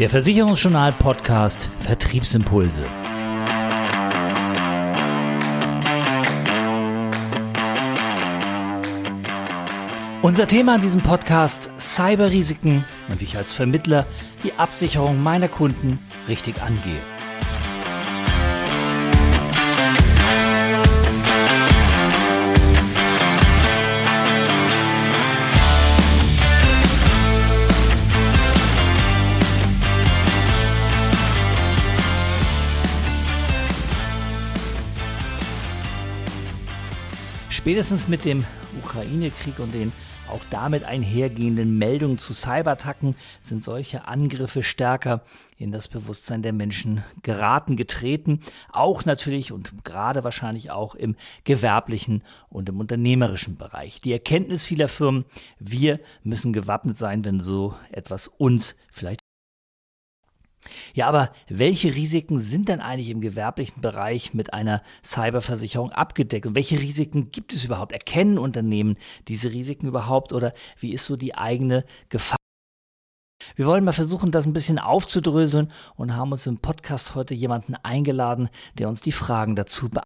Der Versicherungsjournal Podcast Vertriebsimpulse. Unser Thema in diesem Podcast Cyberrisiken und wie ich als Vermittler die Absicherung meiner Kunden richtig angehe. Spätestens mit dem Ukraine-Krieg und den auch damit einhergehenden Meldungen zu Cyberattacken sind solche Angriffe stärker in das Bewusstsein der Menschen geraten, getreten. Auch natürlich und gerade wahrscheinlich auch im gewerblichen und im unternehmerischen Bereich. Die Erkenntnis vieler Firmen, wir müssen gewappnet sein, wenn so etwas uns vielleicht ja, aber welche Risiken sind denn eigentlich im gewerblichen Bereich mit einer Cyberversicherung abgedeckt? Und welche Risiken gibt es überhaupt? Erkennen Unternehmen diese Risiken überhaupt oder wie ist so die eigene Gefahr? Wir wollen mal versuchen, das ein bisschen aufzudröseln und haben uns im Podcast heute jemanden eingeladen, der uns die Fragen dazu beantwortet.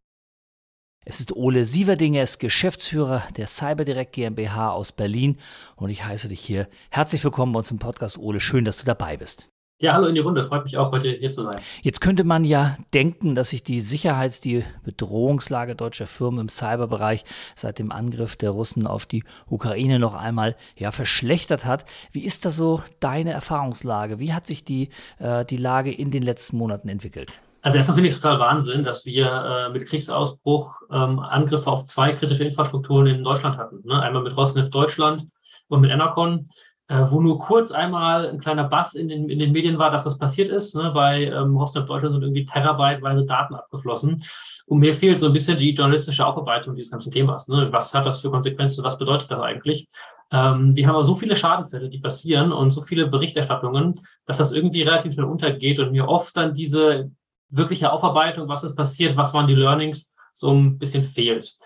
Es ist Ole Sieverding, er ist Geschäftsführer der CyberDirect GmbH aus Berlin und ich heiße dich hier herzlich willkommen bei uns im Podcast. Ole, schön, dass du dabei bist. Ja, hallo in die Runde. Freut mich auch, heute hier zu sein. Jetzt könnte man ja denken, dass sich die Sicherheits-, die Bedrohungslage deutscher Firmen im Cyberbereich seit dem Angriff der Russen auf die Ukraine noch einmal ja, verschlechtert hat. Wie ist das so deine Erfahrungslage? Wie hat sich die, äh, die Lage in den letzten Monaten entwickelt? Also erstmal finde ich total Wahnsinn, dass wir äh, mit Kriegsausbruch ähm, Angriffe auf zwei kritische Infrastrukturen in Deutschland hatten. Ne? Einmal mit Rosneft Deutschland und mit Enercon äh, wo nur kurz einmal ein kleiner Bass in den, in den Medien war, dass was passiert ist. Ne? Bei ähm, Rostov Deutschland sind irgendwie terabyteweise Daten abgeflossen. Und mir fehlt so ein bisschen die journalistische Aufarbeitung dieses ganzen Themas. Ne? Was hat das für Konsequenzen? Was bedeutet das eigentlich? Ähm, wir haben aber so viele Schadenfälle, die passieren und so viele Berichterstattungen, dass das irgendwie relativ schnell untergeht und mir oft dann diese wirkliche Aufarbeitung, was ist passiert, was waren die Learnings, so ein bisschen fehlt.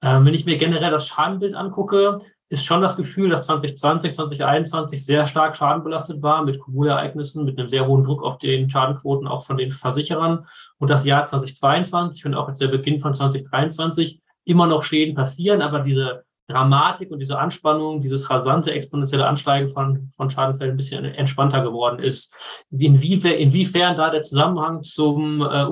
Ähm, wenn ich mir generell das Schadenbild angucke, ist schon das Gefühl, dass 2020, 2021 sehr stark schadenbelastet war mit Kommunereignissen, mit einem sehr hohen Druck auf den Schadenquoten auch von den Versicherern und das Jahr 2022 und auch jetzt der Beginn von 2023 immer noch Schäden passieren, aber diese Dramatik und diese Anspannung, dieses rasante exponentielle Ansteigen von, von Schadenfällen ein bisschen entspannter geworden ist. Inwiefern, inwiefern da der Zusammenhang zum äh,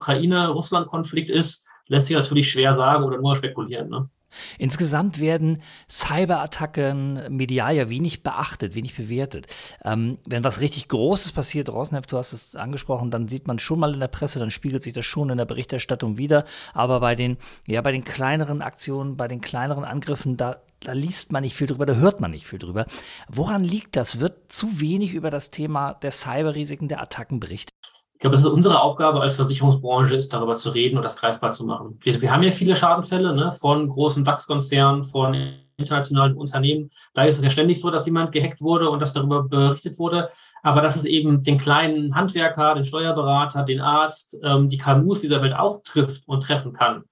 Ukraine-Russland-Konflikt ist, lässt sich natürlich schwer sagen oder nur spekulieren. Ne? Insgesamt werden Cyberattacken medial ja wenig beachtet, wenig bewertet. Ähm, wenn was richtig Großes passiert, Rosneft, du hast es angesprochen, dann sieht man schon mal in der Presse, dann spiegelt sich das schon in der Berichterstattung wieder. Aber bei den, ja, bei den kleineren Aktionen, bei den kleineren Angriffen, da, da liest man nicht viel drüber, da hört man nicht viel drüber. Woran liegt das? Wird zu wenig über das Thema der Cyberrisiken, der Attacken berichtet? Ich glaube, es ist unsere Aufgabe als Versicherungsbranche, ist darüber zu reden und das greifbar zu machen. Wir, wir haben ja viele Schadenfälle ne, von großen DAX-Konzernen, von internationalen Unternehmen. Da ist es ja ständig so, dass jemand gehackt wurde und dass darüber berichtet wurde. Aber dass es eben den kleinen Handwerker, den Steuerberater, den Arzt, ähm, die KMUs dieser Welt auch trifft und treffen kann.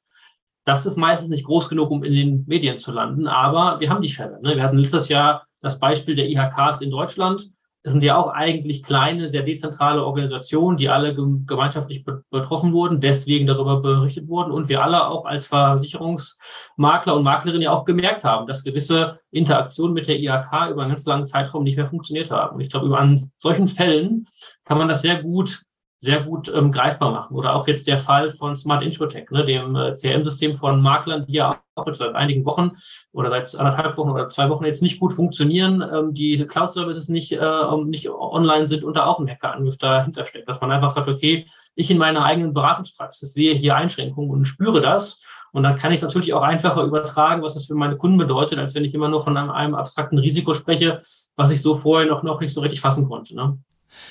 Das ist meistens nicht groß genug, um in den Medien zu landen. Aber wir haben die Fälle. Ne? Wir hatten letztes Jahr das Beispiel der IHKs in Deutschland das sind ja auch eigentlich kleine, sehr dezentrale Organisationen, die alle gemeinschaftlich betroffen wurden, deswegen darüber berichtet wurden und wir alle auch als Versicherungsmakler und Maklerin ja auch gemerkt haben, dass gewisse Interaktionen mit der IHK über einen ganz langen Zeitraum nicht mehr funktioniert haben. Und ich glaube, über an solchen Fällen kann man das sehr gut sehr gut ähm, greifbar machen. Oder auch jetzt der Fall von Smart Insurtech, ne, dem äh, CRM-System von Maklern, die ja auch seit einigen Wochen oder seit anderthalb Wochen oder zwei Wochen jetzt nicht gut funktionieren, ähm, die Cloud-Services nicht, äh, nicht online sind und da auch ein Hackerangriff dahinter steckt. Dass man einfach sagt, okay, ich in meiner eigenen Beratungspraxis sehe hier Einschränkungen und spüre das. Und dann kann ich es natürlich auch einfacher übertragen, was das für meine Kunden bedeutet, als wenn ich immer nur von einem, einem abstrakten Risiko spreche, was ich so vorher noch, noch nicht so richtig fassen konnte. Ne?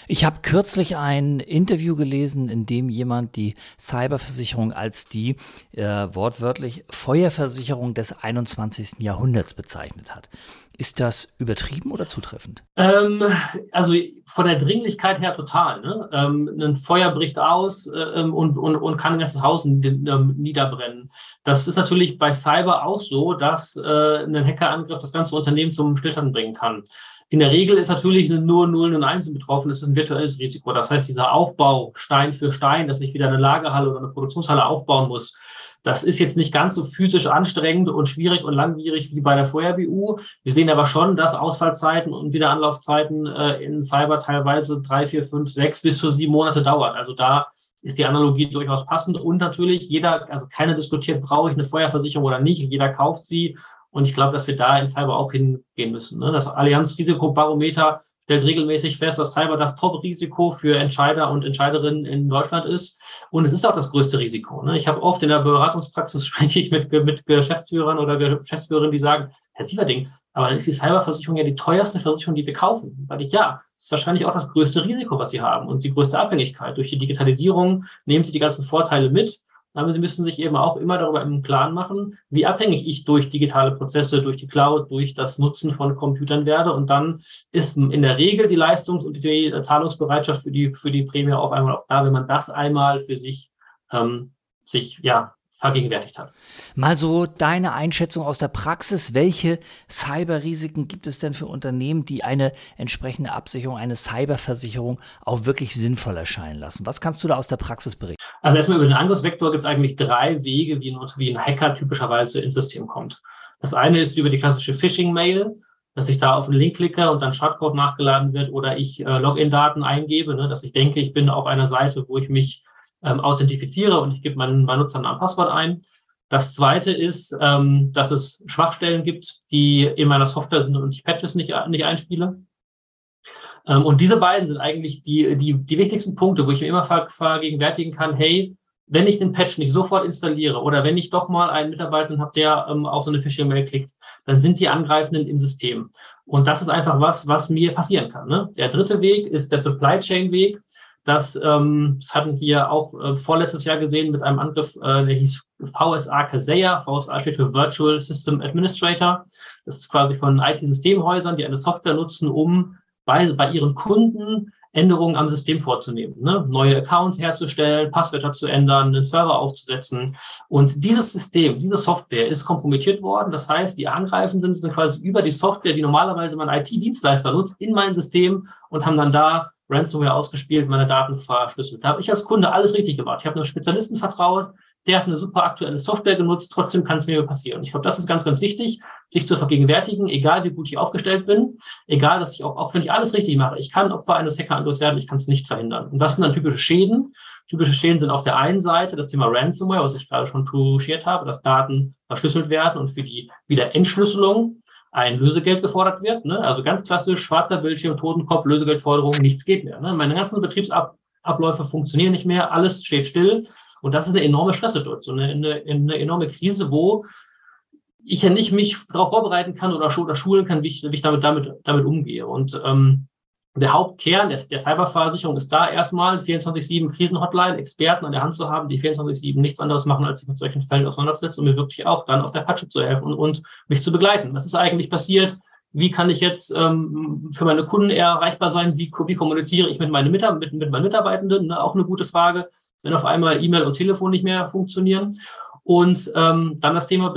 Ich habe kürzlich ein Interview gelesen, in dem jemand die Cyberversicherung als die äh, wortwörtlich Feuerversicherung des 21. Jahrhunderts bezeichnet hat. Ist das übertrieben oder zutreffend? Ähm, also von der Dringlichkeit her total. Ne? Ähm, ein Feuer bricht aus äh, ähm, und, und, und kann ein ganzes Haus ähm, niederbrennen. Das ist natürlich bei Cyber auch so, dass äh, ein Hackerangriff das ganze Unternehmen zum Stillstand bringen kann. In der Regel ist natürlich nur Nullen und Einsen betroffen, das ist ein virtuelles Risiko. Das heißt, dieser Aufbau Stein für Stein, dass ich wieder eine Lagerhalle oder eine Produktionshalle aufbauen muss, das ist jetzt nicht ganz so physisch anstrengend und schwierig und langwierig wie bei der Feuer-BU. Wir sehen aber schon, dass Ausfallzeiten und Wiederanlaufzeiten äh, in Cyber teilweise drei, vier, fünf, sechs bis zu sieben Monate dauert. Also da ist die Analogie durchaus passend. Und natürlich, jeder, also keiner diskutiert, brauche ich eine Feuerversicherung oder nicht. Jeder kauft sie. Und ich glaube, dass wir da in Cyber auch hingehen müssen. Ne? Das Allianz-Risikobarometer stellt regelmäßig fest, dass Cyber das Top-Risiko für Entscheider und Entscheiderinnen in Deutschland ist. Und es ist auch das größte Risiko. Ne? Ich habe oft in der Beratungspraxis spreche ich mit, mit Geschäftsführern oder Geschäftsführerinnen, die sagen, Herr Sieverding, aber dann ist die Cyberversicherung ja die teuerste Versicherung, die wir kaufen. Weil ich, ja, ist wahrscheinlich auch das größte Risiko, was Sie haben und die größte Abhängigkeit. Durch die Digitalisierung nehmen Sie die ganzen Vorteile mit aber sie müssen sich eben auch immer darüber im Klaren machen, wie abhängig ich durch digitale Prozesse, durch die Cloud, durch das Nutzen von Computern werde. Und dann ist in der Regel die Leistungs- und die Zahlungsbereitschaft für die, für die Prämie auf einmal auch da, wenn man das einmal für sich, ähm, sich, ja, vergegenwärtigt hat. Mal so deine Einschätzung aus der Praxis. Welche Cyberrisiken gibt es denn für Unternehmen, die eine entsprechende Absicherung, eine Cyberversicherung auch wirklich sinnvoll erscheinen lassen? Was kannst du da aus der Praxis berichten? Also erstmal über den Angriffsvektor gibt es eigentlich drei Wege, wie ein, wie ein Hacker typischerweise ins System kommt. Das eine ist über die klassische Phishing-Mail, dass ich da auf einen Link klicke und dann Schadcode nachgeladen wird oder ich äh, Login-Daten eingebe, ne, dass ich denke, ich bin auf einer Seite, wo ich mich ähm, authentifiziere und ich gebe meinen, meinen Nutzernamen Passwort ein. Das zweite ist, ähm, dass es Schwachstellen gibt, die in meiner Software sind und ich Patches nicht, nicht einspiele. Ähm, und diese beiden sind eigentlich die, die, die wichtigsten Punkte, wo ich mir immer ver vergegenwärtigen kann, hey, wenn ich den Patch nicht sofort installiere oder wenn ich doch mal einen Mitarbeiter habe, der ähm, auf so eine Phishing-Mail klickt, dann sind die Angreifenden im System. Und das ist einfach was, was mir passieren kann. Ne? Der dritte Weg ist der Supply Chain Weg. Das, ähm, das hatten wir auch äh, vorletztes Jahr gesehen mit einem Angriff, äh, der hieß VSA Kaseya. VSA steht für Virtual System Administrator. Das ist quasi von IT-Systemhäusern, die eine Software nutzen, um bei, bei ihren Kunden Änderungen am System vorzunehmen, ne? neue Accounts herzustellen, Passwörter zu ändern, einen Server aufzusetzen. Und dieses System, diese Software ist kompromittiert worden. Das heißt, die angreifen sind, sind quasi über die Software, die normalerweise mein IT-Dienstleister nutzt, in mein System und haben dann da Ransomware ausgespielt, meine Daten verschlüsselt. Da habe ich als Kunde alles richtig gemacht. Ich habe einem Spezialisten vertraut, der hat eine super aktuelle Software genutzt, trotzdem kann es mir passieren. Ich glaube, das ist ganz, ganz wichtig, sich zu vergegenwärtigen, egal wie gut ich aufgestellt bin, egal, dass ich auch, auch wenn ich alles richtig mache, ich kann Opfer eines Hackerangriffs werden, ich kann es nicht verhindern. Und das sind dann typische Schäden. Typische Schäden sind auf der einen Seite das Thema Ransomware, was ich gerade schon touchiert habe, dass Daten verschlüsselt werden und für die Wiederentschlüsselung ein Lösegeld gefordert wird. Ne? Also ganz klassisch, schwarzer Bildschirm, Totenkopf, Lösegeldforderung, nichts geht mehr. Ne? Meine ganzen Betriebsabläufe funktionieren nicht mehr, alles steht still. Und das ist eine enorme Stresssituation, eine, eine, eine enorme Krise, wo ich ja nicht mich darauf vorbereiten kann oder, oder schulen kann, wie ich, wie ich damit, damit, damit umgehe. Und ähm, der Hauptkern der, der Cyberversicherung ist da erstmal 24-7 Krisenhotline, Experten an der Hand zu haben, die 24-7 nichts anderes machen, als sich mit solchen Fällen auseinandersetzen und mir wirklich auch dann aus der Patsche zu helfen und, und mich zu begleiten. Was ist eigentlich passiert? Wie kann ich jetzt ähm, für meine Kunden eher erreichbar sein? Wie, wie kommuniziere ich mit, meinen mit, mit meinen Mitarbeitenden? Ne? Auch eine gute Frage, wenn auf einmal E-Mail und Telefon nicht mehr funktionieren. Und ähm, dann das Thema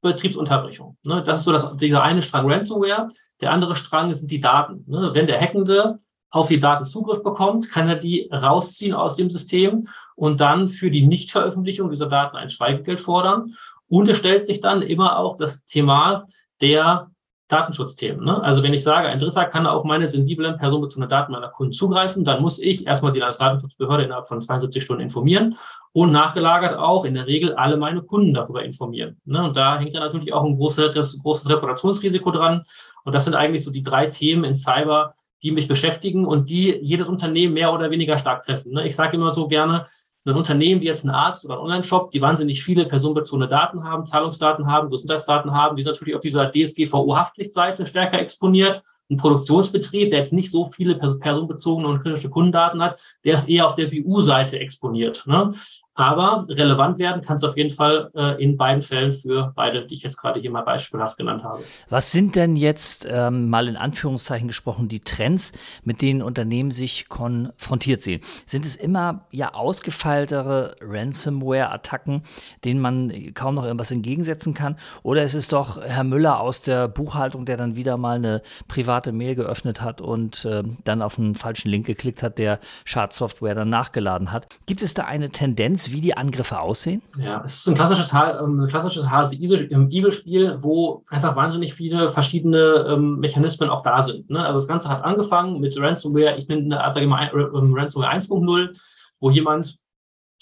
Betriebsunterbrechung. Ne? Das ist so das, dieser eine Strang Ransomware. Der andere Strang sind die Daten. Ne? Wenn der Hackende auf die Daten Zugriff bekommt, kann er die rausziehen aus dem System und dann für die Nichtveröffentlichung dieser Daten ein Schweigegeld fordern. Und es stellt sich dann immer auch das Thema der Datenschutzthemen. Ne? Also wenn ich sage, ein Dritter kann auf meine sensiblen personenbezogenen Daten meiner Kunden zugreifen, dann muss ich erstmal die Landesdatenschutzbehörde innerhalb von 72 Stunden informieren und nachgelagert auch in der Regel alle meine Kunden darüber informieren. Ne? Und da hängt ja natürlich auch ein großes, großes Reputationsrisiko dran. Und das sind eigentlich so die drei Themen in Cyber, die mich beschäftigen und die jedes Unternehmen mehr oder weniger stark treffen. Ne? Ich sage immer so gerne, ein Unternehmen wie jetzt ein Arzt oder ein Online-Shop, die wahnsinnig viele personenbezogene Daten haben, Zahlungsdaten haben, Gesundheitsdaten haben, die sind natürlich auf dieser DSGVO-Haftpflichtseite stärker exponiert. Ein Produktionsbetrieb, der jetzt nicht so viele personenbezogene und kritische Kundendaten hat, der ist eher auf der BU-Seite exponiert. Ne? Aber relevant werden kann es auf jeden Fall äh, in beiden Fällen für beide, die ich jetzt gerade hier mal beispielhaft genannt habe. Was sind denn jetzt ähm, mal in Anführungszeichen gesprochen die Trends, mit denen Unternehmen sich konfrontiert sehen? Sind es immer ja ausgefeiltere Ransomware-Attacken, denen man kaum noch irgendwas entgegensetzen kann? Oder ist es doch Herr Müller aus der Buchhaltung, der dann wieder mal eine private Mail geöffnet hat und äh, dann auf einen falschen Link geklickt hat, der Schadsoftware dann nachgeladen hat? Gibt es da eine Tendenz? Wie die Angriffe aussehen? Ja, es ist ein klassisches, ähm, klassisches Hase-Igel-Spiel, wo einfach wahnsinnig viele verschiedene ähm, Mechanismen auch da sind. Ne? Also das Ganze hat angefangen mit Ransomware, ich also sage mal ähm, Ransomware 1.0, wo jemand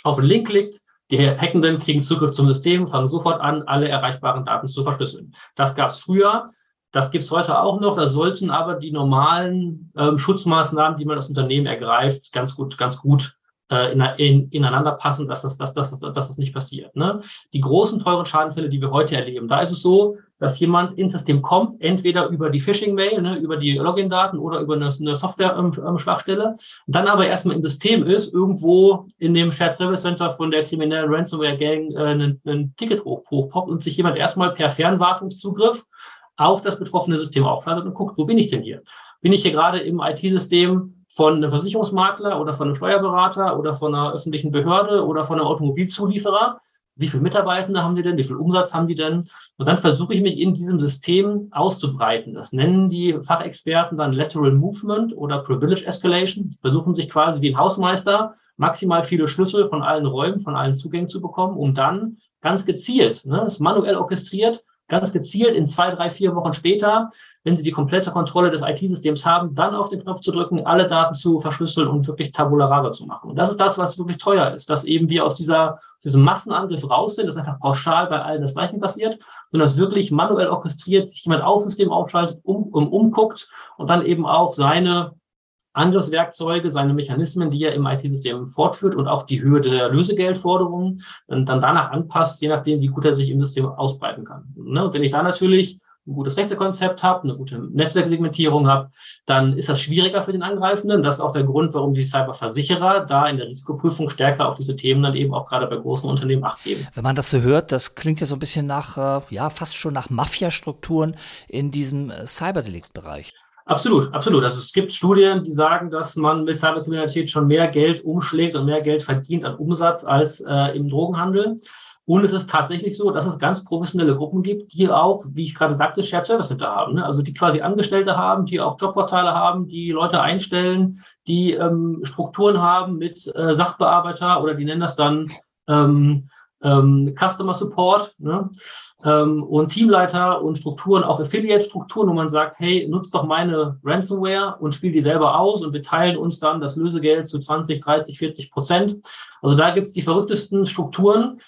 auf einen Link klickt, die Hackenden kriegen Zugriff zum System, fangen sofort an, alle erreichbaren Daten zu verschlüsseln. Das gab es früher. Das gibt es heute auch noch. Da sollten aber die normalen ähm, Schutzmaßnahmen, die man als Unternehmen ergreift, ganz gut, ganz gut äh, in, in, ineinander passen, dass das, dass, dass, dass das nicht passiert. Ne? Die großen, teuren Schadenfälle, die wir heute erleben, da ist es so, dass jemand ins System kommt, entweder über die Phishing-Mail, ne, über die Login-Daten oder über eine, eine Software-Schwachstelle, ähm, dann aber erstmal im System ist, irgendwo in dem Shared Service Center von der kriminellen Ransomware-Gang äh, ein, ein Ticket hoch, hochpoppt und sich jemand erstmal per Fernwartungszugriff auf das betroffene System aufladet und guckt, wo bin ich denn hier? Bin ich hier gerade im IT-System von einem Versicherungsmakler oder von einem Steuerberater oder von einer öffentlichen Behörde oder von einem Automobilzulieferer. Wie viele Mitarbeitende haben die denn? Wie viel Umsatz haben die denn? Und dann versuche ich mich in diesem System auszubreiten. Das nennen die Fachexperten dann Lateral Movement oder Privilege Escalation. Die versuchen sich quasi wie ein Hausmeister maximal viele Schlüssel von allen Räumen, von allen Zugängen zu bekommen, um dann ganz gezielt, ne, das manuell orchestriert, ganz gezielt in zwei, drei, vier Wochen später, wenn Sie die komplette Kontrolle des IT-Systems haben, dann auf den Knopf zu drücken, alle Daten zu verschlüsseln und wirklich tabula rasa zu machen. Und das ist das, was wirklich teuer ist, dass eben wir aus dieser, aus diesem Massenangriff raus sind, dass einfach pauschal bei allen das Gleiche passiert, sondern dass wirklich manuell orchestriert sich jemand auf System aufschaltet, um, um, umguckt und dann eben auch seine Angriffswerkzeuge, seine Mechanismen, die er im IT-System fortführt und auch die Höhe der Lösegeldforderungen dann, dann danach anpasst, je nachdem, wie gut er sich im System ausbreiten kann. Ne? Und wenn ich da natürlich ein gutes Rechtekonzept habe, eine gute Netzwerksegmentierung habe, dann ist das schwieriger für den Angreifenden. Das ist auch der Grund, warum die Cyberversicherer da in der Risikoprüfung stärker auf diese Themen dann eben auch gerade bei großen Unternehmen acht geben. Wenn man das so hört, das klingt ja so ein bisschen nach, äh, ja, fast schon nach Mafia-Strukturen in diesem äh, Cyberdeliktbereich. Absolut, absolut. Also es gibt Studien, die sagen, dass man mit Cyberkriminalität schon mehr Geld umschlägt und mehr Geld verdient an Umsatz als äh, im Drogenhandel. Und es ist tatsächlich so, dass es ganz professionelle Gruppen gibt, die auch, wie ich gerade sagte, Shared Service Center haben. Ne? Also die quasi Angestellte haben, die auch Jobportale haben, die Leute einstellen, die ähm, Strukturen haben mit äh, Sachbearbeiter oder die nennen das dann ähm, ähm, Customer Support ne? ähm, und Teamleiter und Strukturen, auch Affiliate-Strukturen, wo man sagt, hey, nutzt doch meine Ransomware und spiel die selber aus und wir teilen uns dann das Lösegeld zu 20, 30, 40 Prozent. Also da gibt's die verrücktesten Strukturen.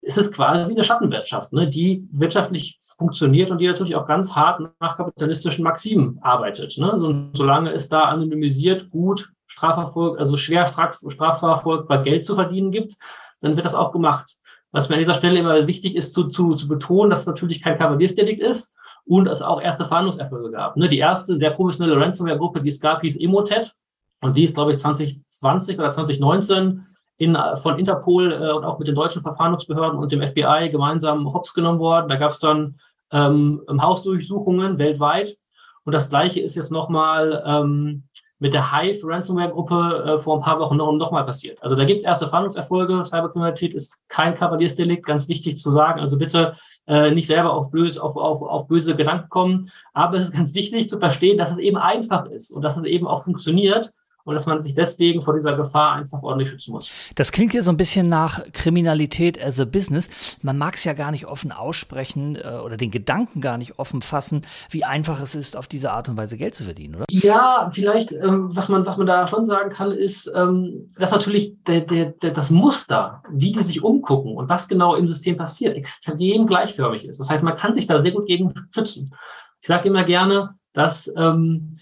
Es ist quasi eine Schattenwirtschaft, ne, die wirtschaftlich funktioniert und die natürlich auch ganz hart nach kapitalistischen Maximen arbeitet. Ne? So, solange es da anonymisiert, gut, Strafverfolg, also schwer Straf, strafverfolgbar Geld zu verdienen gibt, dann wird das auch gemacht. Was mir an dieser Stelle immer wichtig ist, zu, zu, zu betonen, dass es natürlich kein Kavaliersdelikt ist und es auch erste Verhandlungserfolge gab. Ne, die erste sehr professionelle Ransomware-Gruppe, die es gab, hieß Emotet. Und die ist, glaube ich, 2020 oder 2019 in, von Interpol äh, und auch mit den deutschen Verfahrensbehörden und dem FBI gemeinsam hops genommen worden. Da gab es dann ähm, Hausdurchsuchungen weltweit. Und das Gleiche ist jetzt nochmal ähm, mit der Hive Ransomware-Gruppe äh, vor ein paar Wochen noch, noch mal passiert. Also da gibt es erste Fahndungserfolge. Cyberkriminalität ist kein Kavaliersdelikt, ganz wichtig zu sagen. Also bitte äh, nicht selber auf böse, auf, auf, auf böse Gedanken kommen. Aber es ist ganz wichtig zu verstehen, dass es eben einfach ist und dass es eben auch funktioniert und dass man sich deswegen vor dieser Gefahr einfach ordentlich schützen muss. Das klingt ja so ein bisschen nach Kriminalität as a Business. Man mag es ja gar nicht offen aussprechen äh, oder den Gedanken gar nicht offen fassen, wie einfach es ist, auf diese Art und Weise Geld zu verdienen, oder? Ja, vielleicht, ähm, was, man, was man da schon sagen kann, ist, ähm, dass natürlich der, der, der, das Muster, wie die sich umgucken und was genau im System passiert, extrem gleichförmig ist. Das heißt, man kann sich da sehr gut gegen schützen. Ich sage immer gerne, dass ähm,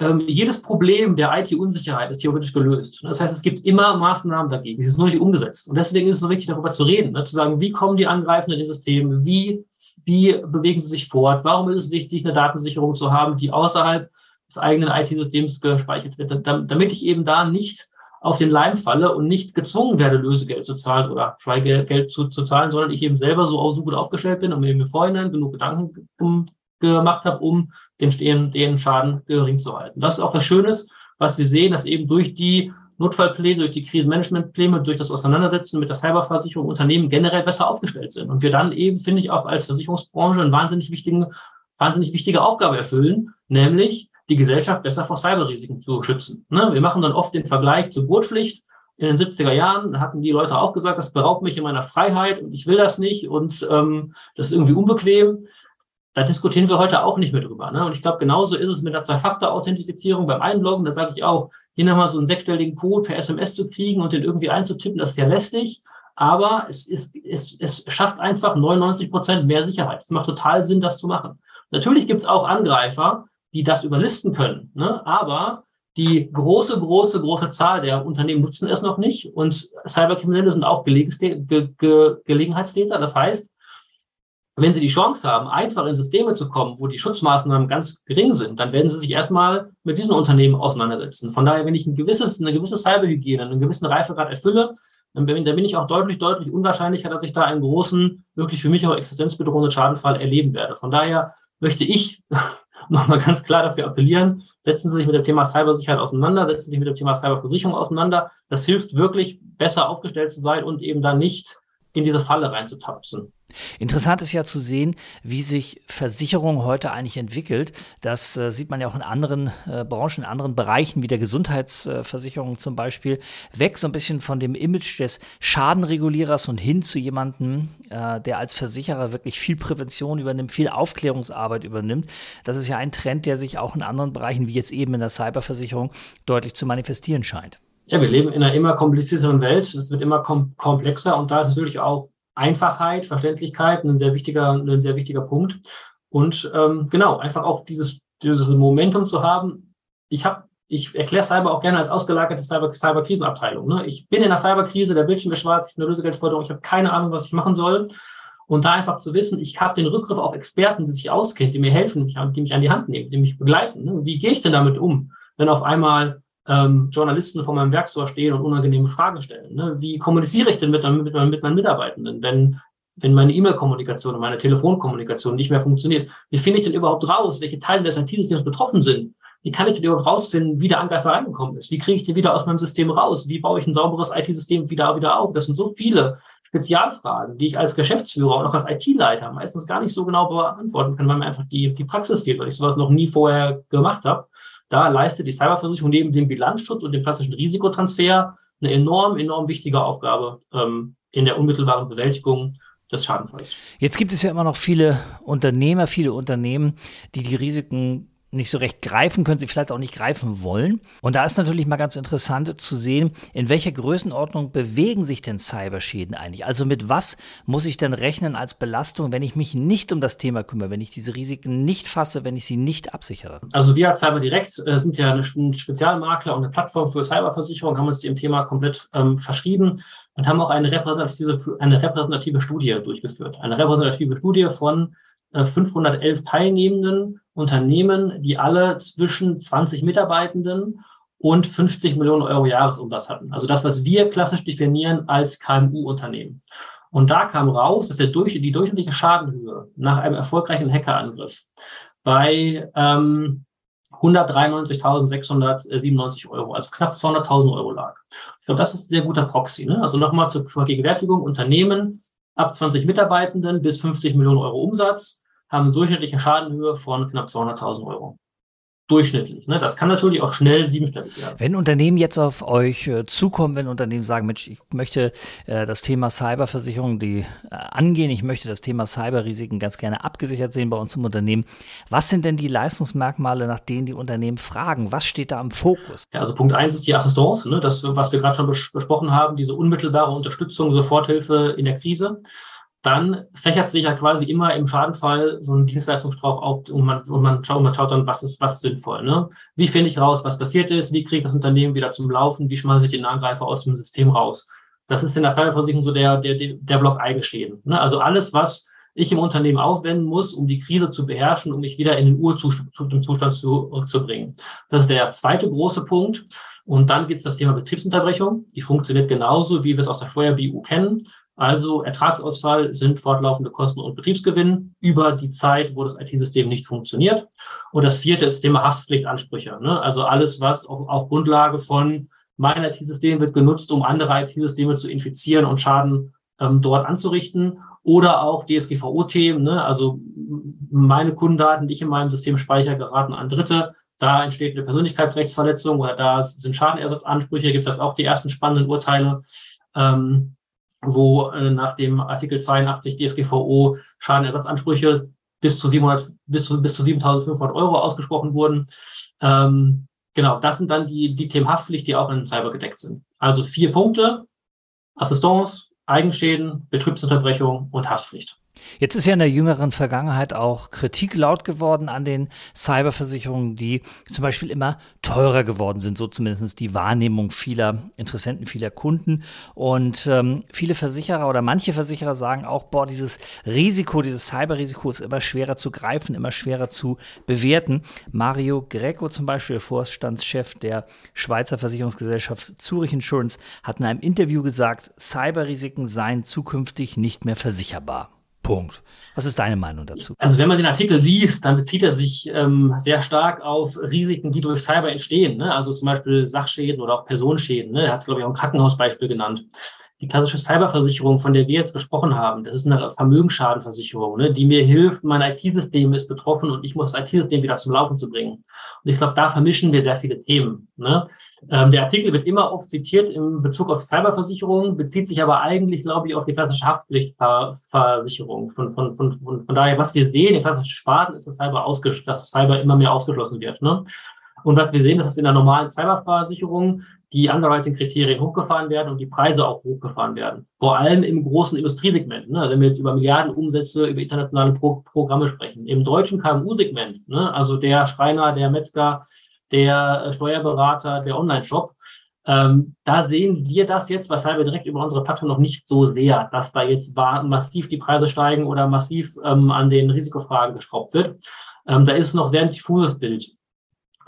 ähm, jedes Problem der IT-Unsicherheit ist theoretisch gelöst. Das heißt, es gibt immer Maßnahmen dagegen, die sind nur nicht umgesetzt. Und deswegen ist es so wichtig, darüber zu reden, ne? zu sagen, wie kommen die Angreifenden in die Systeme, wie, wie bewegen sie sich fort, warum ist es wichtig, eine Datensicherung zu haben, die außerhalb des eigenen IT-Systems gespeichert wird, damit ich eben da nicht auf den Leim falle und nicht gezwungen werde, Lösegeld zu zahlen oder Schweigegeld zu, zu zahlen, sondern ich eben selber so, so gut aufgestellt bin und mir im Vorhinein genug Gedanken um, gemacht habe, um den, den, den Schaden gering zu halten. Das ist auch was Schönes, was wir sehen, dass eben durch die Notfallpläne, durch die Krisenmanagementpläne, durch das Auseinandersetzen mit der Cyberversicherung Unternehmen generell besser aufgestellt sind. Und wir dann eben, finde ich, auch als Versicherungsbranche einen wahnsinnig wichtigen, wahnsinnig wichtige Aufgabe erfüllen, nämlich die Gesellschaft besser vor Cyberrisiken zu schützen. Ne? Wir machen dann oft den Vergleich zur Gurtpflicht. In den 70er Jahren hatten die Leute auch gesagt, das beraubt mich in meiner Freiheit und ich will das nicht und ähm, das ist irgendwie unbequem. Da diskutieren wir heute auch nicht mehr drüber. Ne? Und ich glaube, genauso ist es mit der Zwei-Faktor-Authentifizierung beim Einloggen. Da sage ich auch, hier nochmal so einen sechsstelligen Code per SMS zu kriegen und den irgendwie einzutippen, das ist ja lästig. Aber es, ist, es, es schafft einfach 99 Prozent mehr Sicherheit. Es macht total Sinn, das zu machen. Natürlich gibt es auch Angreifer, die das überlisten können. Ne? Aber die große, große, große Zahl der Unternehmen nutzen es noch nicht. Und Cyberkriminelle sind auch Ge Ge Gelegenheitstäter. Das heißt, wenn sie die Chance haben, einfach in Systeme zu kommen, wo die Schutzmaßnahmen ganz gering sind, dann werden sie sich erstmal mit diesen Unternehmen auseinandersetzen. Von daher, wenn ich ein gewisses, eine gewisse Cyberhygiene, einen gewissen Reifegrad erfülle, dann bin, dann bin ich auch deutlich, deutlich unwahrscheinlicher, dass ich da einen großen, wirklich für mich auch existenzbedrohenden Schadenfall erleben werde. Von daher möchte ich nochmal ganz klar dafür appellieren, setzen Sie sich mit dem Thema Cybersicherheit auseinander, setzen Sie sich mit dem Thema Cyberversicherung auseinander. Das hilft wirklich, besser aufgestellt zu sein und eben dann nicht in diese Falle reinzutapsen. Interessant ist ja zu sehen, wie sich Versicherung heute eigentlich entwickelt. Das äh, sieht man ja auch in anderen äh, Branchen, in anderen Bereichen, wie der Gesundheitsversicherung äh, zum Beispiel, weg so ein bisschen von dem Image des Schadenregulierers und hin zu jemandem, äh, der als Versicherer wirklich viel Prävention übernimmt, viel Aufklärungsarbeit übernimmt. Das ist ja ein Trend, der sich auch in anderen Bereichen, wie jetzt eben in der Cyberversicherung, deutlich zu manifestieren scheint. Ja, wir leben in einer immer komplizierteren Welt. Es wird immer kom komplexer und da ist natürlich auch Einfachheit, Verständlichkeit ein sehr wichtiger, ein sehr wichtiger Punkt. Und ähm, genau, einfach auch dieses, dieses Momentum zu haben. Ich habe, ich erkläre Cyber auch gerne als ausgelagerte Cyber, Cyberkrisenabteilung. Ne? Ich bin in der Cyberkrise, der Bildschirm ist schwarz, ich habe eine Lösegeldforderung, ich habe keine Ahnung, was ich machen soll. Und da einfach zu wissen, ich habe den Rückgriff auf Experten, die sich auskennen, die mir helfen, die mich an die Hand nehmen, die mich begleiten. Ne? Wie gehe ich denn damit um, wenn auf einmal ähm, Journalisten vor meinem Werkstore stehen und unangenehme Fragen stellen. Ne? Wie kommuniziere ich denn mit, mit, mit meinen Mitarbeitenden, wenn, wenn meine E-Mail-Kommunikation und meine Telefonkommunikation nicht mehr funktioniert? Wie finde ich denn überhaupt raus, welche Teile des IT-Systems betroffen sind? Wie kann ich denn überhaupt rausfinden, wie der Angreifer reingekommen ist? Wie kriege ich den wieder aus meinem System raus? Wie baue ich ein sauberes IT-System wieder, wieder auf? Das sind so viele Spezialfragen, die ich als Geschäftsführer und auch als IT-Leiter meistens gar nicht so genau beantworten kann, weil mir einfach die, die Praxis fehlt, weil ich sowas noch nie vorher gemacht habe. Da leistet die Cyberversicherung neben dem Bilanzschutz und dem klassischen Risikotransfer eine enorm, enorm wichtige Aufgabe ähm, in der unmittelbaren Bewältigung des Schadenfalls. Jetzt gibt es ja immer noch viele Unternehmer, viele Unternehmen, die die Risiken nicht so recht greifen können, sie vielleicht auch nicht greifen wollen. Und da ist natürlich mal ganz interessant zu sehen, in welcher Größenordnung bewegen sich denn Cyberschäden eigentlich? Also mit was muss ich denn rechnen als Belastung, wenn ich mich nicht um das Thema kümmere, wenn ich diese Risiken nicht fasse, wenn ich sie nicht absichere? Also wir als Cyber Direct äh, sind ja ein Spezialmakler und eine Plattform für Cyberversicherung, haben uns dem Thema komplett ähm, verschrieben und haben auch eine repräsentative, eine repräsentative Studie durchgeführt. Eine repräsentative Studie von 511 äh, Teilnehmenden Unternehmen, die alle zwischen 20 Mitarbeitenden und 50 Millionen Euro Jahresumsatz hatten. Also das, was wir klassisch definieren als KMU-Unternehmen. Und da kam raus, dass der durch, die durchschnittliche Schadenhöhe nach einem erfolgreichen Hackerangriff bei ähm, 193.697 Euro, also knapp 200.000 Euro lag. Ich glaube, das ist ein sehr guter Proxy. Ne? Also nochmal zur Vergegenwärtigung, Unternehmen ab 20 Mitarbeitenden bis 50 Millionen Euro Umsatz haben durchschnittliche Schadenhöhe von knapp 200.000 Euro durchschnittlich. Ne? Das kann natürlich auch schnell siebenstellig werden. Wenn Unternehmen jetzt auf euch äh, zukommen, wenn Unternehmen sagen, Mensch, ich möchte äh, das Thema Cyberversicherung die, äh, angehen, ich möchte das Thema Cyberrisiken ganz gerne abgesichert sehen bei uns im Unternehmen. Was sind denn die Leistungsmerkmale, nach denen die Unternehmen fragen? Was steht da am Fokus? Ja, also Punkt eins ist die Assistance, ne? das, was wir gerade schon bes besprochen haben, diese unmittelbare Unterstützung, Soforthilfe in der Krise dann fächert sich ja quasi immer im Schadenfall so ein Dienstleistungsstrauch auf und man, und man, schaut, man schaut dann, was ist, was ist sinnvoll. Ne? Wie finde ich raus, was passiert ist? Wie kriege ich das Unternehmen wieder zum Laufen? Wie schmeiße ich den Angreifer aus dem System raus? Das ist in der Cyberversicherung so der, der, der Block Eigenschäden. Ne? Also alles, was ich im Unternehmen aufwenden muss, um die Krise zu beherrschen, um mich wieder in den Urzustand zu, zu bringen. Das ist der zweite große Punkt. Und dann gibt es das Thema Betriebsunterbrechung. Die funktioniert genauso, wie wir es aus der Feuer-BU kennen. Also Ertragsausfall sind fortlaufende Kosten und Betriebsgewinn über die Zeit, wo das IT-System nicht funktioniert. Und das vierte ist Thema Haftpflichtansprüche. Ne? Also alles, was auf, auf Grundlage von mein IT-System wird genutzt, um andere IT-Systeme zu infizieren und Schaden ähm, dort anzurichten. Oder auch DSGVO-Themen, ne? also meine Kundendaten, die ich in meinem System speichere, geraten an Dritte. Da entsteht eine Persönlichkeitsrechtsverletzung oder da sind Schadenersatzansprüche, gibt es auch die ersten spannenden Urteile. Ähm, wo äh, nach dem Artikel 82 DSGVO Schadenersatzansprüche bis zu 700, bis zu, bis zu 7.500 Euro ausgesprochen wurden. Ähm, genau, das sind dann die, die Themen Haftpflicht, die auch in Cyber gedeckt sind. Also vier Punkte. Assistance, Eigenschäden, Betriebsunterbrechung und Haftpflicht. Jetzt ist ja in der jüngeren Vergangenheit auch Kritik laut geworden an den Cyberversicherungen, die zum Beispiel immer teurer geworden sind, so zumindest die Wahrnehmung vieler Interessenten, vieler Kunden. Und ähm, viele Versicherer oder manche Versicherer sagen auch, boah, dieses Risiko, dieses Cyberrisiko ist immer schwerer zu greifen, immer schwerer zu bewerten. Mario Greco zum Beispiel, Vorstandschef der Schweizer Versicherungsgesellschaft Zurich Insurance, hat in einem Interview gesagt, Cyberrisiken seien zukünftig nicht mehr versicherbar. Punkt. Was ist deine Meinung dazu? Also wenn man den Artikel liest, dann bezieht er sich ähm, sehr stark auf Risiken, die durch Cyber entstehen. Ne? Also zum Beispiel Sachschäden oder auch Personenschäden. Ne? Er hat, glaube ich, auch ein Krankenhausbeispiel genannt die klassische Cyberversicherung, von der wir jetzt gesprochen haben, das ist eine Vermögensschadenversicherung, ne, die mir hilft, mein IT-System ist betroffen und ich muss das IT-System wieder zum Laufen zu bringen. Und ich glaube, da vermischen wir sehr viele Themen. Ne. Ähm, der Artikel wird immer oft zitiert im Bezug auf Cyberversicherung, bezieht sich aber eigentlich, glaube ich, auf die klassische Haftpflichtversicherung. Von, von, von, von, von daher, was wir sehen, in klassischen Sparten ist, dass Cyber, dass Cyber immer mehr ausgeschlossen wird. Ne. Und was wir sehen, ist, dass in der normalen Cyberversicherung die Underwriting-Kriterien hochgefahren werden und die Preise auch hochgefahren werden. Vor allem im großen Industriesegment. Ne? Also wenn wir jetzt über Milliardenumsätze, über internationale Pro Programme sprechen. Im deutschen KMU-Segment, ne? also der Schreiner, der Metzger, der äh, Steuerberater, der Online-Shop, ähm, da sehen wir das jetzt, weshalb wir direkt über unsere Plattform noch nicht so sehr, dass da jetzt massiv die Preise steigen oder massiv ähm, an den Risikofragen geschraubt wird. Ähm, da ist noch sehr ein diffuses Bild.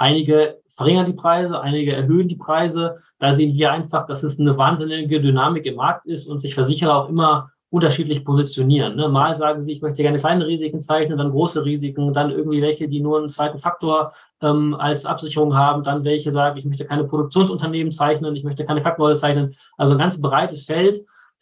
Einige verringern die Preise, einige erhöhen die Preise. Da sehen wir einfach, dass es eine wahnsinnige Dynamik im Markt ist und sich Versicherer auch immer unterschiedlich positionieren. Ne? Mal sagen sie, ich möchte gerne kleine Risiken zeichnen, dann große Risiken, dann irgendwie welche, die nur einen zweiten Faktor ähm, als Absicherung haben, dann welche sagen, ich möchte keine Produktionsunternehmen zeichnen, ich möchte keine Faktoren zeichnen. Also ein ganz breites Feld.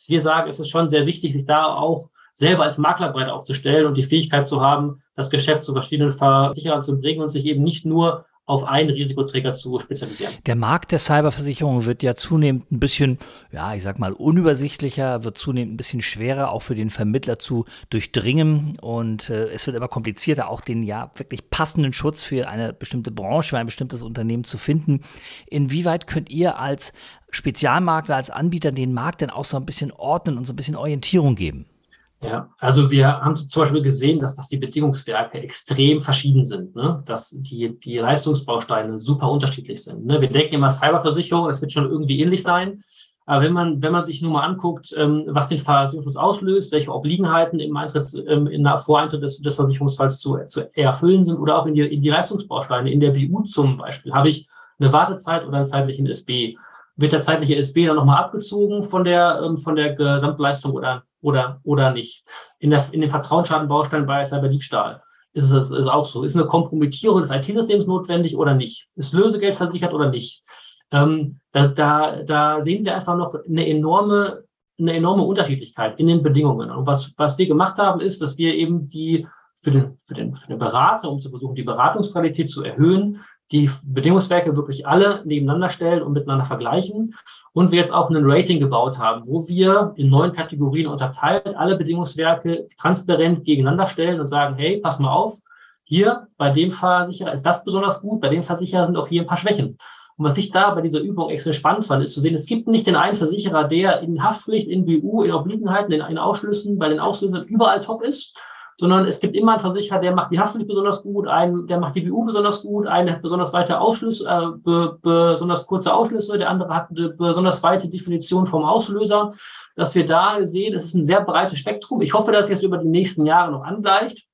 Wir sagen, es ist schon sehr wichtig, sich da auch selber als Makler breit aufzustellen und die Fähigkeit zu haben, das Geschäft zu verschiedenen Versicherern zu bringen und sich eben nicht nur auf einen Risikoträger zu spezialisieren. Der Markt der Cyberversicherung wird ja zunehmend ein bisschen, ja, ich sag mal, unübersichtlicher, wird zunehmend ein bisschen schwerer, auch für den Vermittler zu durchdringen. Und äh, es wird immer komplizierter, auch den ja wirklich passenden Schutz für eine bestimmte Branche, für ein bestimmtes Unternehmen zu finden. Inwieweit könnt ihr als Spezialmakler, als Anbieter den Markt denn auch so ein bisschen ordnen und so ein bisschen Orientierung geben? Ja, also wir haben zum Beispiel gesehen, dass, dass die Bedingungswerke extrem verschieden sind, ne? dass die, die Leistungsbausteine super unterschiedlich sind. Ne? Wir denken immer Cyberversicherung, das wird schon irgendwie ähnlich sein. Aber wenn man, wenn man sich nur mal anguckt, ähm, was den Versicherungsschutz auslöst, welche Obliegenheiten im Eintritt, ähm, in der Voreintritt des, des Versicherungsfalls zu, zu erfüllen sind oder auch in die, in die Leistungsbausteine. In der BU zum Beispiel habe ich eine Wartezeit oder einen zeitlichen SB. Wird der zeitliche SB dann nochmal abgezogen von der, ähm, von der Gesamtleistung oder oder, oder nicht. In, der, in den Vertrauensschadenbausteinen bei Cyberdiebstahl ist es ist auch so. Ist eine Kompromittierung des IT-Systems notwendig oder nicht? Ist Lösegeld versichert oder nicht? Ähm, da, da, da sehen wir einfach noch eine enorme, eine enorme Unterschiedlichkeit in den Bedingungen. Und was, was wir gemacht haben, ist, dass wir eben die für den, für den, für den Berater, um zu versuchen, die Beratungsqualität zu erhöhen, die Bedingungswerke wirklich alle nebeneinander stellen und miteinander vergleichen. Und wir jetzt auch ein Rating gebaut haben, wo wir in neun Kategorien unterteilt alle Bedingungswerke transparent gegeneinander stellen und sagen, hey, pass mal auf, hier bei dem Versicherer ist das besonders gut, bei dem Versicherer sind auch hier ein paar Schwächen. Und was ich da bei dieser Übung extrem spannend fand, ist zu sehen, es gibt nicht den einen Versicherer, der in Haftpflicht, in BU, in Obliegenheiten, in, in Ausschlüssen, bei den Auslösern überall top ist, sondern es gibt immer einen Versicherer, der macht die Haftpflicht besonders gut, einen, der macht die BU besonders gut, einer hat besonders weite Ausschlüsse, äh, be, besonders kurze Ausschlüsse, der andere hat eine besonders weite Definition vom Auslöser. Dass wir da sehen, es ist ein sehr breites Spektrum. Ich hoffe, dass sich das über die nächsten Jahre noch angleicht.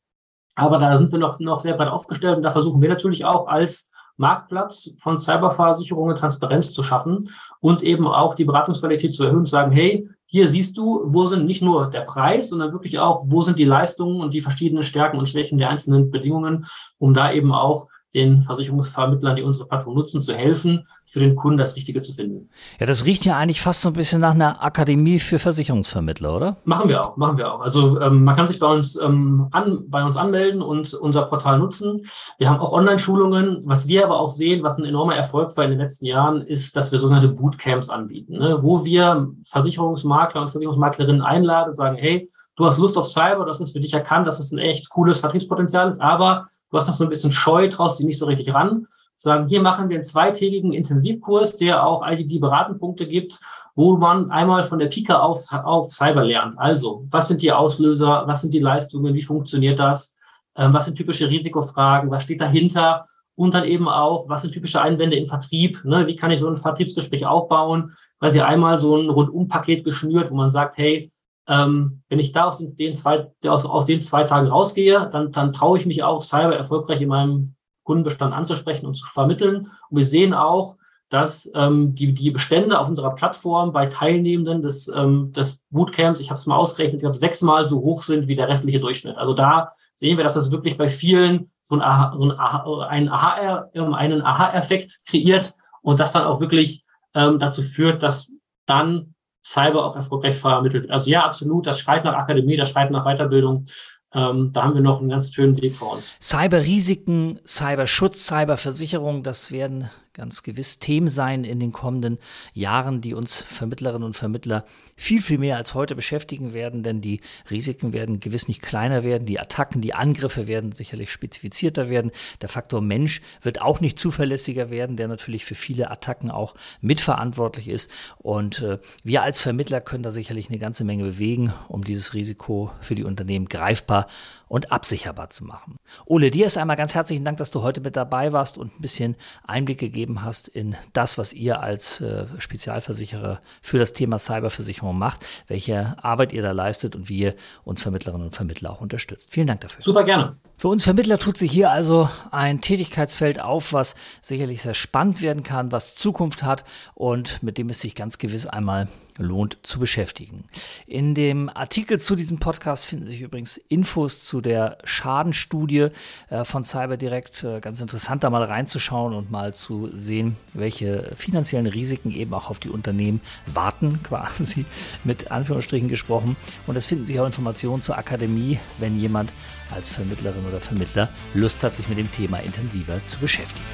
Aber da sind wir noch, noch sehr breit aufgestellt und da versuchen wir natürlich auch als Marktplatz von Cyberversicherungen Transparenz zu schaffen und eben auch die Beratungsqualität zu erhöhen und sagen, hey, hier siehst du, wo sind nicht nur der Preis, sondern wirklich auch, wo sind die Leistungen und die verschiedenen Stärken und Schwächen der einzelnen Bedingungen, um da eben auch den Versicherungsvermittlern, die unsere Plattform nutzen, zu helfen, für den Kunden das Richtige zu finden. Ja, das riecht ja eigentlich fast so ein bisschen nach einer Akademie für Versicherungsvermittler, oder? Machen wir auch, machen wir auch. Also ähm, man kann sich bei uns ähm, an, bei uns anmelden und unser Portal nutzen. Wir haben auch Online-Schulungen. Was wir aber auch sehen, was ein enormer Erfolg war in den letzten Jahren, ist, dass wir sogenannte Bootcamps anbieten, ne? wo wir Versicherungsmakler und Versicherungsmaklerinnen einladen und sagen, hey, du hast Lust auf Cyber, das ist für dich erkannt, dass es ein echt cooles Vertriebspotenzial ist, aber du hast noch so ein bisschen Scheu, traust dich nicht so richtig ran, sagen, hier machen wir einen zweitägigen Intensivkurs, der auch IDD-Beratenpunkte gibt, wo man einmal von der Pika auf, auf Cyber lernt. Also, was sind die Auslöser, was sind die Leistungen, wie funktioniert das, ähm, was sind typische Risikofragen, was steht dahinter? Und dann eben auch, was sind typische Einwände im Vertrieb, ne? wie kann ich so ein Vertriebsgespräch aufbauen, weil sie einmal so ein Rundumpaket geschnürt, wo man sagt, hey, ähm, wenn ich da aus den, zwei, aus, aus den zwei Tagen rausgehe, dann, dann traue ich mich auch, Cyber erfolgreich in meinem Kundenbestand anzusprechen und zu vermitteln. Und wir sehen auch, dass ähm, die, die Bestände auf unserer Plattform bei Teilnehmenden des, ähm, des Bootcamps, ich habe es mal ausgerechnet, ich glaube, sechsmal so hoch sind wie der restliche Durchschnitt. Also da sehen wir, dass das wirklich bei vielen so ein Aha, so ein Aha, einen Aha, einen Aha-Effekt kreiert und das dann auch wirklich ähm, dazu führt, dass dann Cyber auch erfolgreich vermittelt wird. Also ja, absolut, das schreit nach Akademie, das schreit nach Weiterbildung. Ähm, da haben wir noch einen ganz schönen Weg vor uns. Cyberrisiken, Cyberschutz, Cyberversicherung, das werden ganz gewiss Themen sein in den kommenden Jahren, die uns Vermittlerinnen und Vermittler viel, viel mehr als heute beschäftigen werden, denn die Risiken werden gewiss nicht kleiner werden, die Attacken, die Angriffe werden sicherlich spezifizierter werden. Der Faktor Mensch wird auch nicht zuverlässiger werden, der natürlich für viele Attacken auch mitverantwortlich ist. Und äh, wir als Vermittler können da sicherlich eine ganze Menge bewegen, um dieses Risiko für die Unternehmen greifbar und absicherbar zu machen. Ole, dir ist einmal ganz herzlichen Dank, dass du heute mit dabei warst und ein bisschen Einblick gegeben hast in das, was ihr als äh, Spezialversicherer für das Thema Cyberversicherung macht, welche Arbeit ihr da leistet und wie ihr uns Vermittlerinnen und Vermittler auch unterstützt. Vielen Dank dafür. Super gerne. Für uns Vermittler tut sich hier also ein Tätigkeitsfeld auf, was sicherlich sehr spannend werden kann, was Zukunft hat und mit dem es sich ganz gewiss einmal lohnt zu beschäftigen. In dem Artikel zu diesem Podcast finden sich übrigens Infos zu der Schadenstudie äh, von CyberDirect. Äh, ganz interessant, da mal reinzuschauen und mal zu sehen, welche finanziellen Risiken eben auch auf die Unternehmen warten, quasi mit Anführungsstrichen gesprochen. Und es finden sich auch Informationen zur Akademie, wenn jemand als Vermittlerin oder Vermittler Lust hat, sich mit dem Thema intensiver zu beschäftigen.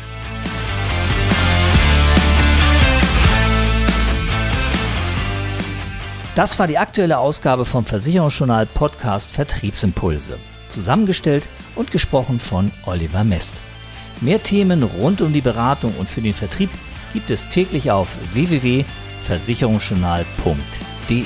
Das war die aktuelle Ausgabe vom Versicherungsjournal Podcast Vertriebsimpulse. Zusammengestellt und gesprochen von Oliver Mest. Mehr Themen rund um die Beratung und für den Vertrieb gibt es täglich auf www.versicherungsjournal.de.